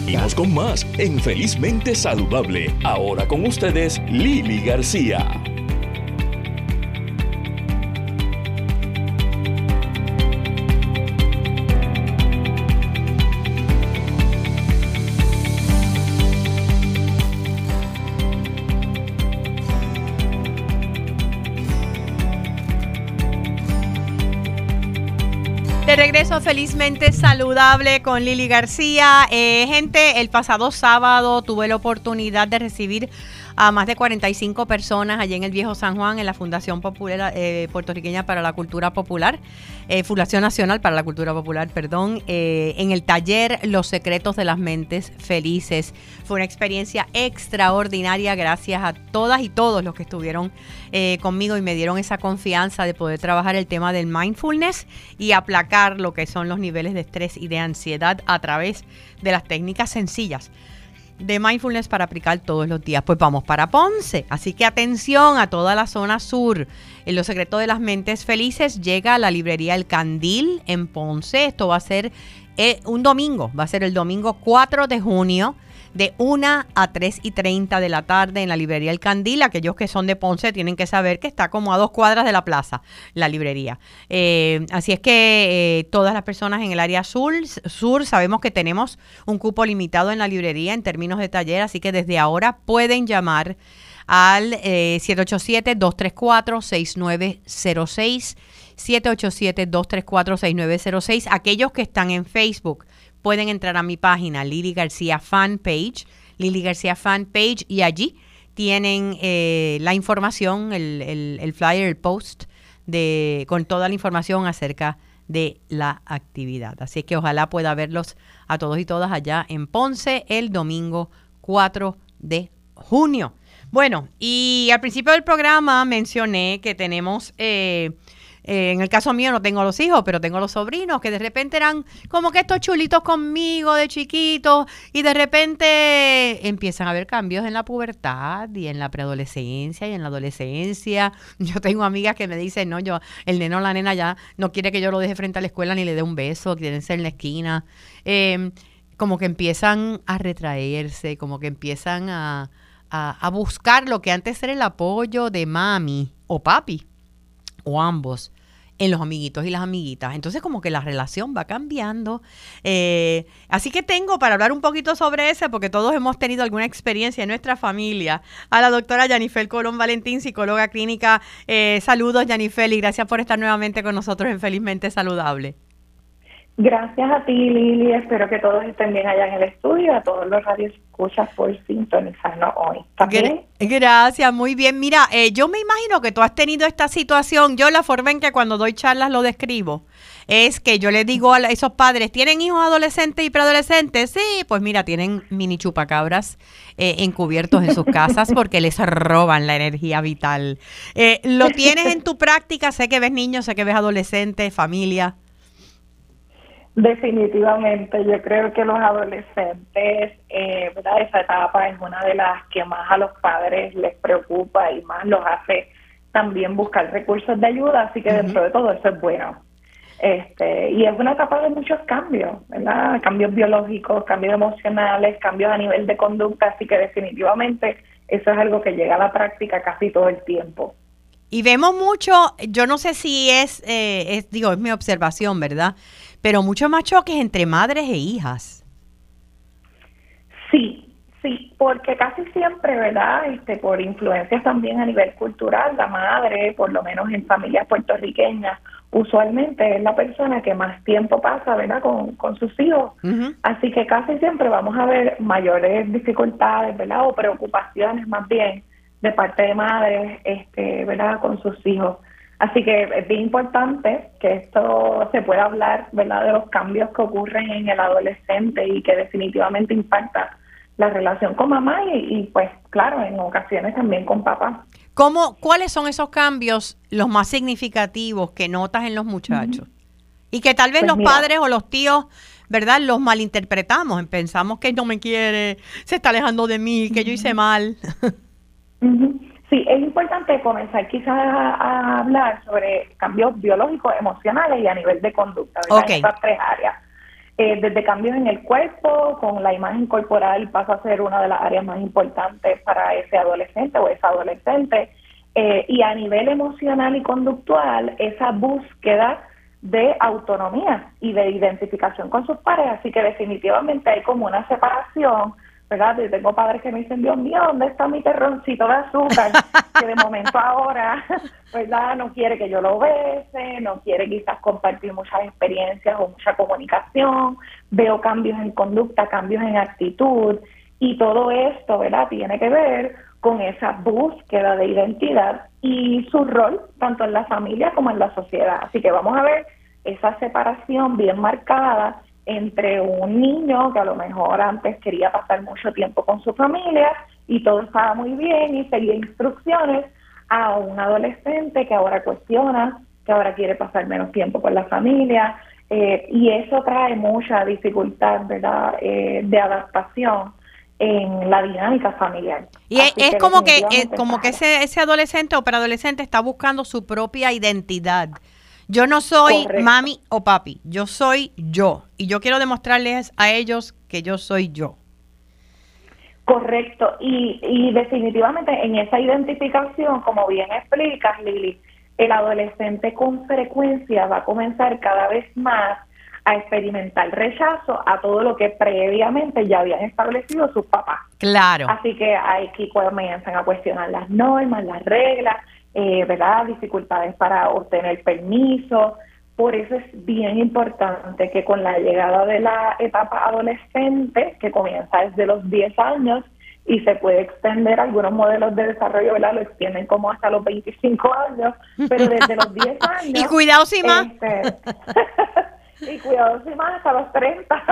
Seguimos con más en Felizmente Saludable. Ahora con ustedes, Lili García. Felizmente saludable con Lili García. Eh, gente, el pasado sábado tuve la oportunidad de recibir a más de 45 personas allí en el Viejo San Juan, en la Fundación Popular eh, Puertorriqueña para la Cultura Popular, eh, Fundación Nacional para la Cultura Popular, perdón, eh, en el taller Los Secretos de las Mentes Felices. Fue una experiencia extraordinaria, gracias a todas y todos los que estuvieron conmigo y me dieron esa confianza de poder trabajar el tema del mindfulness y aplacar lo que son los niveles de estrés y de ansiedad a través de las técnicas sencillas de mindfulness para aplicar todos los días. Pues vamos para Ponce. Así que atención a toda la zona sur. En los secretos de las mentes felices llega a la librería El Candil en Ponce. Esto va a ser eh, un domingo, va a ser el domingo 4 de junio de 1 a 3 y 30 de la tarde en la librería El Candil. Aquellos que son de Ponce tienen que saber que está como a dos cuadras de la plaza, la librería. Eh, así es que eh, todas las personas en el área sur, sur sabemos que tenemos un cupo limitado en la librería en términos de taller, así que desde ahora pueden llamar al 787-234-6906. 787-234-6906. Aquellos que están en Facebook pueden entrar a mi página, Lili García Fan Page, Lili García Fan Page, y allí tienen eh, la información, el, flyer, el post, de, con toda la información acerca de la actividad. Así que ojalá pueda verlos a todos y todas allá en Ponce el domingo 4 de junio. Bueno, y al principio del programa mencioné que tenemos eh, eh, en el caso mío no tengo los hijos, pero tengo los sobrinos que de repente eran como que estos chulitos conmigo de chiquitos y de repente empiezan a haber cambios en la pubertad y en la preadolescencia y en la adolescencia. Yo tengo amigas que me dicen, no, yo, el neno o la nena ya no quiere que yo lo deje frente a la escuela ni le dé un beso, quieren ser en la esquina. Em, como que empiezan a retraerse, como que empiezan a, a buscar lo que antes era el apoyo de mami o papi o ambos en los amiguitos y las amiguitas. Entonces como que la relación va cambiando. Eh, así que tengo para hablar un poquito sobre eso, porque todos hemos tenido alguna experiencia en nuestra familia, a la doctora Yanifel Colón Valentín, psicóloga clínica. Eh, saludos Yanifel y gracias por estar nuevamente con nosotros en Felizmente Saludable. Gracias a ti, Lili. Espero que todos estén bien allá en el estudio, a todos los radios escuchas por sintonizarnos hoy. Gracias, muy bien. Mira, eh, yo me imagino que tú has tenido esta situación. Yo la forma en que cuando doy charlas lo describo es que yo le digo a esos padres, ¿tienen hijos adolescentes y preadolescentes? Sí, pues mira, tienen mini chupacabras eh, encubiertos en sus casas porque les roban la energía vital. Eh, ¿Lo tienes en tu práctica? Sé que ves niños, sé que ves adolescentes, familia. Definitivamente, yo creo que los adolescentes, eh, ¿verdad? esa etapa es una de las que más a los padres les preocupa y más los hace también buscar recursos de ayuda, así que dentro de todo eso es bueno. Este, y es una etapa de muchos cambios, ¿verdad? Cambios biológicos, cambios emocionales, cambios a nivel de conducta, así que definitivamente eso es algo que llega a la práctica casi todo el tiempo. Y vemos mucho, yo no sé si es, eh, es digo, es mi observación, ¿verdad? Pero mucho más choques entre madres e hijas. Sí, sí, porque casi siempre, ¿verdad? Este, por influencias también a nivel cultural, la madre, por lo menos en familias puertorriqueñas, usualmente es la persona que más tiempo pasa, ¿verdad? Con, con sus hijos. Así que casi siempre vamos a ver mayores dificultades, ¿verdad? O preocupaciones más bien de parte de madres, este, ¿verdad? Con sus hijos. Así que es bien importante que esto se pueda hablar, ¿verdad? De los cambios que ocurren en el adolescente y que definitivamente impacta la relación con mamá y, pues claro, en ocasiones también con papá. ¿Cómo, ¿Cuáles son esos cambios los más significativos que notas en los muchachos? Y que tal vez pues los padres o los tíos, ¿verdad? Los malinterpretamos, pensamos que no me quiere, se está alejando de mí, que yo hice mal. Sí, es importante comenzar quizás a, hablar sobre cambios biológicos, emocionales y a nivel de conducta, ¿verdad? Estas tres áreas. Eh, desde cambios en el cuerpo, con la imagen corporal pasa a ser una de las áreas más importantes para ese adolescente o esa adolescente. Eh, y a nivel emocional y conductual, esa búsqueda de autonomía y de identificación con sus pares. Así que definitivamente hay como una separación ¿verdad? Y tengo padres que me dicen, Dios mío, ¿dónde está mi terroncito de azúcar? que de momento ahora, ¿verdad? No quiere que yo lo bese, no quiere quizás compartir muchas experiencias o mucha comunicación, veo cambios en conducta, cambios en actitud, y todo esto, ¿verdad? Tiene que ver con esa búsqueda de identidad y su rol tanto en la familia como en la sociedad. Así que vamos a ver esa separación bien marcada entre un niño que a lo mejor antes quería pasar mucho tiempo con su familia y todo estaba muy bien y seguía instrucciones, a un adolescente que ahora cuestiona, que ahora quiere pasar menos tiempo con la familia, eh, y eso trae mucha dificultad, ¿verdad?, eh, de adaptación en la dinámica familiar. Y es, como que como que ese, ese adolescente o preadolescente está buscando su propia identidad yo no soy mami o papi, yo soy yo. Y yo quiero demostrarles a ellos que yo soy yo. Correcto. Y, y definitivamente en esa identificación, como bien explicas, Lili, el adolescente con frecuencia va a comenzar cada vez más a experimentar rechazo a todo lo que previamente ya habían establecido sus papás. Claro. Así que hay que comienzan a cuestionar las normas, las reglas, eh, ¿verdad? Dificultades para obtener permiso. Por eso es bien importante que con la llegada de la etapa adolescente, que comienza desde los 10 años y se puede extender, algunos modelos de desarrollo, ¿verdad? Lo extienden como hasta los 25 años, pero desde los 10 años... y cuidado si más. Este, y cuidado si más hasta los 30.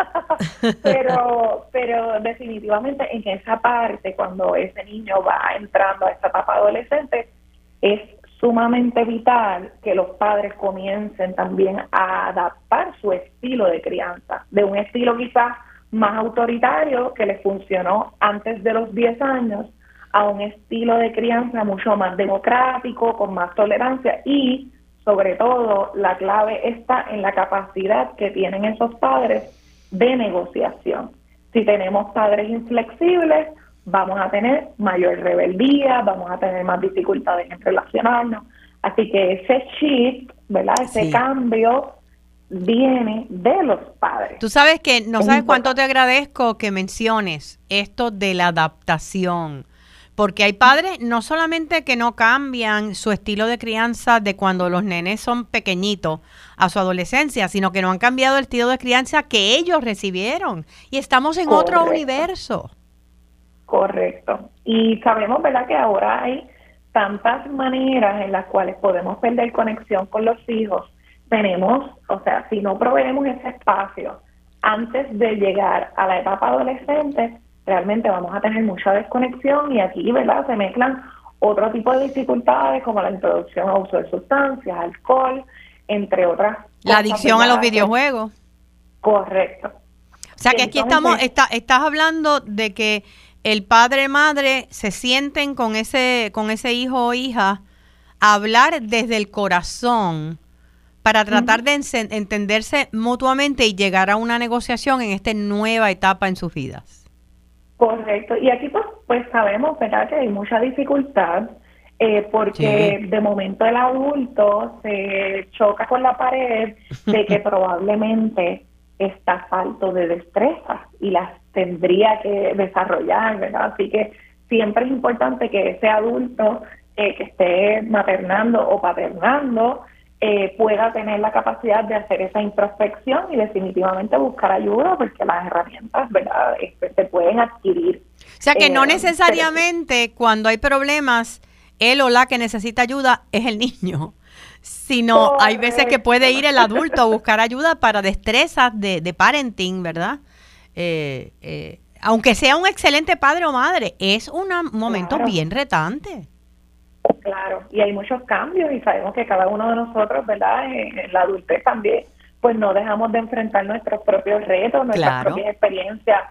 pero, pero definitivamente en esa parte, cuando ese niño va entrando a esta etapa adolescente, es sumamente vital que los padres comiencen también a adaptar su estilo de crianza, de un estilo quizás más autoritario que les funcionó antes de los 10 años a un estilo de crianza mucho más democrático, con más tolerancia y sobre todo la clave está en la capacidad que tienen esos padres de negociación. Si tenemos padres inflexibles, vamos a tener mayor rebeldía, vamos a tener más dificultades en relacionarnos. Así que ese shift, ¿verdad? Ese cambio viene de los padres. Tú sabes que no sabes cuánto te agradezco que menciones esto de la adaptación. Porque hay padres no solamente que no cambian su estilo de crianza de cuando los nenes son pequeñitos a su adolescencia, sino que no han cambiado el estilo de crianza que ellos recibieron. Y estamos en otro universo. Correcto. Y sabemos, ¿verdad?, que ahora hay tantas maneras en las cuales podemos perder conexión con los hijos. Tenemos, o sea, si no proveemos ese espacio antes de llegar a la etapa adolescente, realmente vamos a tener mucha desconexión y aquí, ¿verdad?, se mezclan otro tipo de dificultades como la introducción a uso de sustancias, alcohol, entre otras. La adicción a los videojuegos. Correcto. O sea que aquí estamos, está, estás hablando de que el padre madre se sienten con ese con ese hijo o hija a hablar desde el corazón para tratar de entenderse mutuamente y llegar a una negociación en esta nueva etapa en sus vidas. Correcto. Y aquí pues, pues sabemos, ¿verdad? Que hay mucha dificultad eh, porque de momento el adulto se choca con la pared de que probablemente está falto de destrezas y las tendría que desarrollar, ¿verdad? Así que siempre es importante que ese adulto eh, que esté maternando o paternando eh, pueda tener la capacidad de hacer esa introspección y definitivamente buscar ayuda porque las herramientas, ¿verdad?, este, se pueden adquirir. O sea que no necesariamente cuando hay problemas, él o la que necesita ayuda es el niño sino hay veces que puede ir el adulto a buscar ayuda para destrezas de, de parenting, ¿verdad? Eh, eh, aunque sea un excelente padre o madre, es un momento bien retante. Claro, y hay muchos cambios y sabemos que cada uno de nosotros, ¿verdad? En, la adultez también, pues no dejamos de enfrentar nuestros propios retos, nuestras propias experiencias.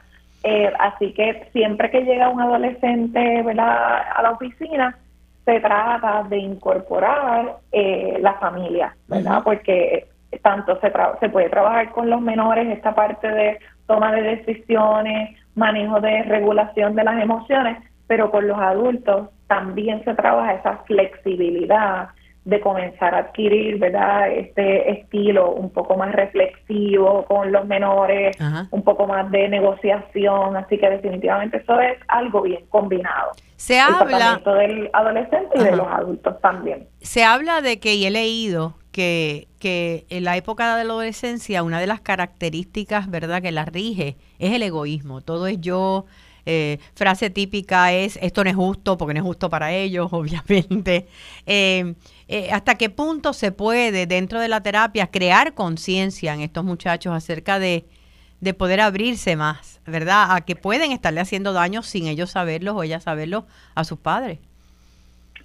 Eh, así que siempre que llega un adolescente, ¿verdad? A la oficina, se trata de incorporar eh, la familia, ¿verdad? Porque tanto se, se puede trabajar con los menores esta parte de toma de decisiones, manejo de regulación de las emociones, pero con los adultos también se trabaja esa flexibilidad de comenzar a adquirir, ¿verdad? Este estilo un poco más reflexivo con los menores, un poco más de negociación, así que definitivamente eso es algo bien combinado. Se habla del adolescente y de los adultos también. Se habla de que y he leído que que en la época de la adolescencia una de las características, ¿verdad?, que la rige es el egoísmo. Todo es yo, eh, frase típica es esto no es justo porque no es justo para ellos, obviamente. Eh, eh, ¿Hasta qué punto se puede dentro de la terapia crear conciencia en estos muchachos acerca de, de poder abrirse más, ¿verdad? A que pueden estarle haciendo daño sin ellos saberlo o ellas saberlo a sus padres.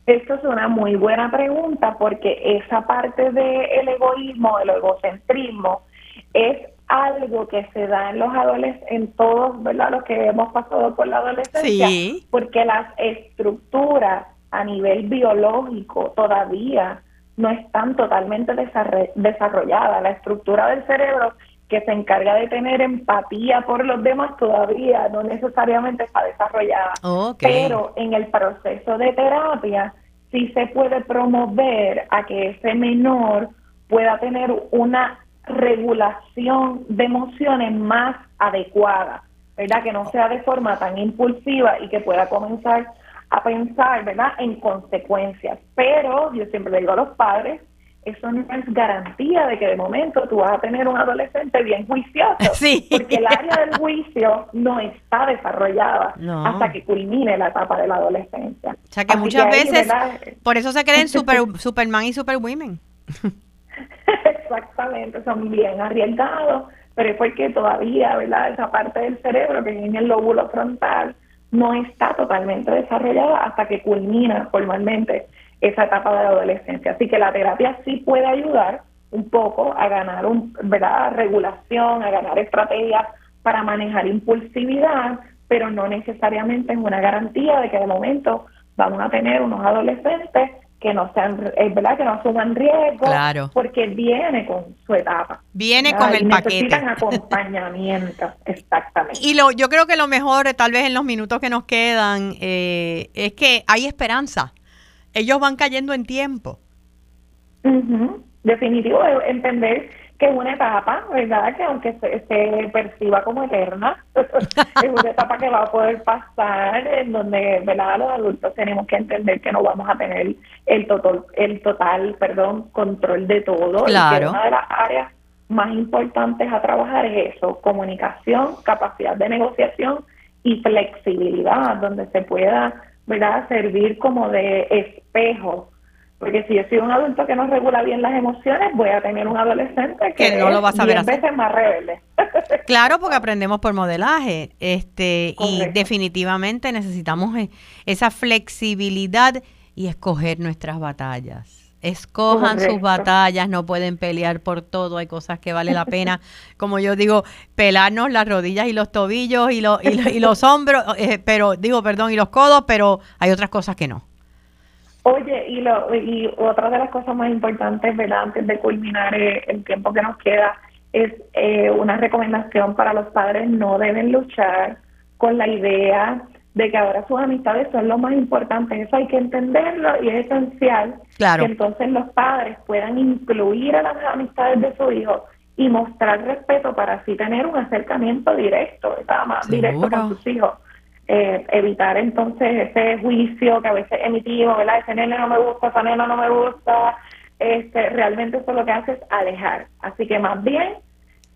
Esto es una muy buena pregunta porque esa parte del egoísmo, el egocentrismo, es algo que se da en los adolescentes, en todos, ¿verdad? Los que hemos pasado por la adolescencia, porque las estructuras a nivel biológico todavía no están totalmente desarrolladas. La estructura del cerebro que se encarga de tener empatía por los demás todavía no necesariamente está desarrollada. Pero en el proceso de terapia sí se puede promover a que ese menor pueda tener una regulación de emociones más adecuada, ¿verdad? Que no sea de forma tan impulsiva y que pueda comenzar a pensar, ¿verdad? En consecuencias. Pero yo siempre le digo a los padres, eso no es garantía de que de momento tú vas a tener un adolescente bien juicioso, porque el área del juicio no está desarrollada hasta que culmine la etapa de la adolescencia. O sea que muchas veces, por eso se creen super, Superman y Superwomen. Exactamente, son bien arriesgados, pero es porque todavía, ¿verdad? Esa parte del cerebro que viene el lóbulo frontal no está totalmente desarrollada hasta que culmina formalmente esa etapa de la adolescencia. Así que la terapia sí puede ayudar un poco a ganar un, ¿verdad? regulación, a ganar estrategias para manejar impulsividad, pero no necesariamente es una garantía de que de momento vamos a tener unos adolescentes que no sean, es verdad que no asuman riesgo, claro. porque viene con su etapa. Viene con el necesitan acompañamiento, exactamente. Y lo, yo creo que lo mejor, tal vez en los minutos que nos quedan, eh, es que hay esperanza. Ellos van cayendo en tiempo. Definitivo, entender que es una etapa, ¿verdad? Que aunque se, perciba como eterna, es una etapa que va a poder pasar, en donde, ¿verdad? Los adultos tenemos que entender que no vamos a tener el total, el total, perdón, control de todo. Claro. Y una de las áreas más importantes a trabajar es eso, comunicación, capacidad de negociación y flexibilidad, donde se pueda, ¿verdad?, servir como de espejo porque si yo soy un adulto que no regula bien las emociones, voy a tener un adolescente que, no lo va a saber hacer. veces más rebelde. claro, porque aprendemos por modelaje. este Y definitivamente necesitamos e, esa flexibilidad y escoger nuestras batallas. Escojan sus batallas, no pueden pelear por todo, hay cosas que vale la pena, como yo digo, pelarnos las rodillas y los tobillos y, y, los hombros, eh, pero digo, perdón, y los codos, pero hay otras cosas que no. Oye, y, lo, y otra de las cosas más importantes, ¿verdad? Antes de culminar eh, el tiempo que nos queda, es eh, una recomendación para los padres, no deben luchar con la idea de que ahora sus amistades son lo más importante. Eso hay que entenderlo y es esencial que entonces los padres puedan incluir a las amistades de su hijo y mostrar respeto para así tener un acercamiento directo, ¿verdad? más directo con sus hijos eh, evitar entonces ese juicio que a veces emitimos, ¿verdad? Ese nene no me gusta, esa nena no me gusta, este, realmente eso lo que hace es alejar. Así que más bien,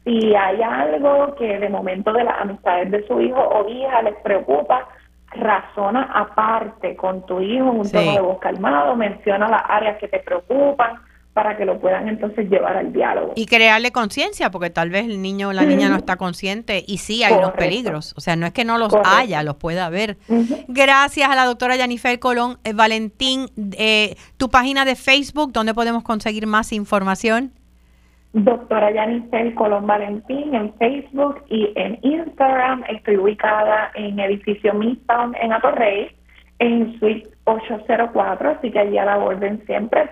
si hay algo que de momento de las amistades de su hijo o hija les preocupa, razona aparte con tu hijo en un tono de voz calmado, menciona las áreas que te preocupan para que lo puedan entonces llevar al diálogo. Y crearle conciencia, porque tal vez el niño o la niña no está consciente y sí hay unos peligros. O sea, no es que no los haya, los pueda ver. Gracias a la doctora Jennifer Colón. Eh, Valentín, eh, tu página de Facebook, ¿dónde podemos conseguir más información? Doctora Yanisel Colón Valentín en Facebook y en Instagram. Estoy ubicada en edificio Midtown en Atorrey, en suite 804, así que allí a la orden siempre,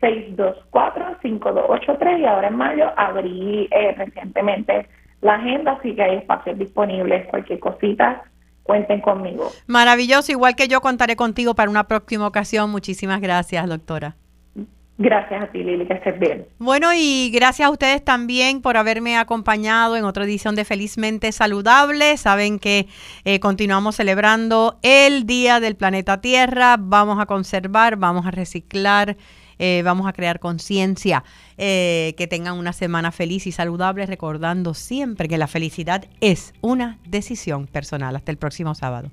787-624-5283 y ahora en mayo abrí eh, recientemente la agenda, así que hay espacios disponibles, cualquier cosita, cuenten conmigo. Maravilloso, igual que yo contaré contigo para una próxima ocasión. Muchísimas gracias, doctora. Gracias a ti, Lili, que estés bien. Bueno, y gracias a ustedes también por haberme acompañado en otra edición de Felizmente Saludable. Saben que eh, continuamos celebrando el Día del Planeta Tierra. Vamos a conservar, vamos a reciclar. Eh, vamos a crear conciencia, eh, que tengan una semana feliz y saludable, recordando siempre que la felicidad es una decisión personal. Hasta el próximo sábado.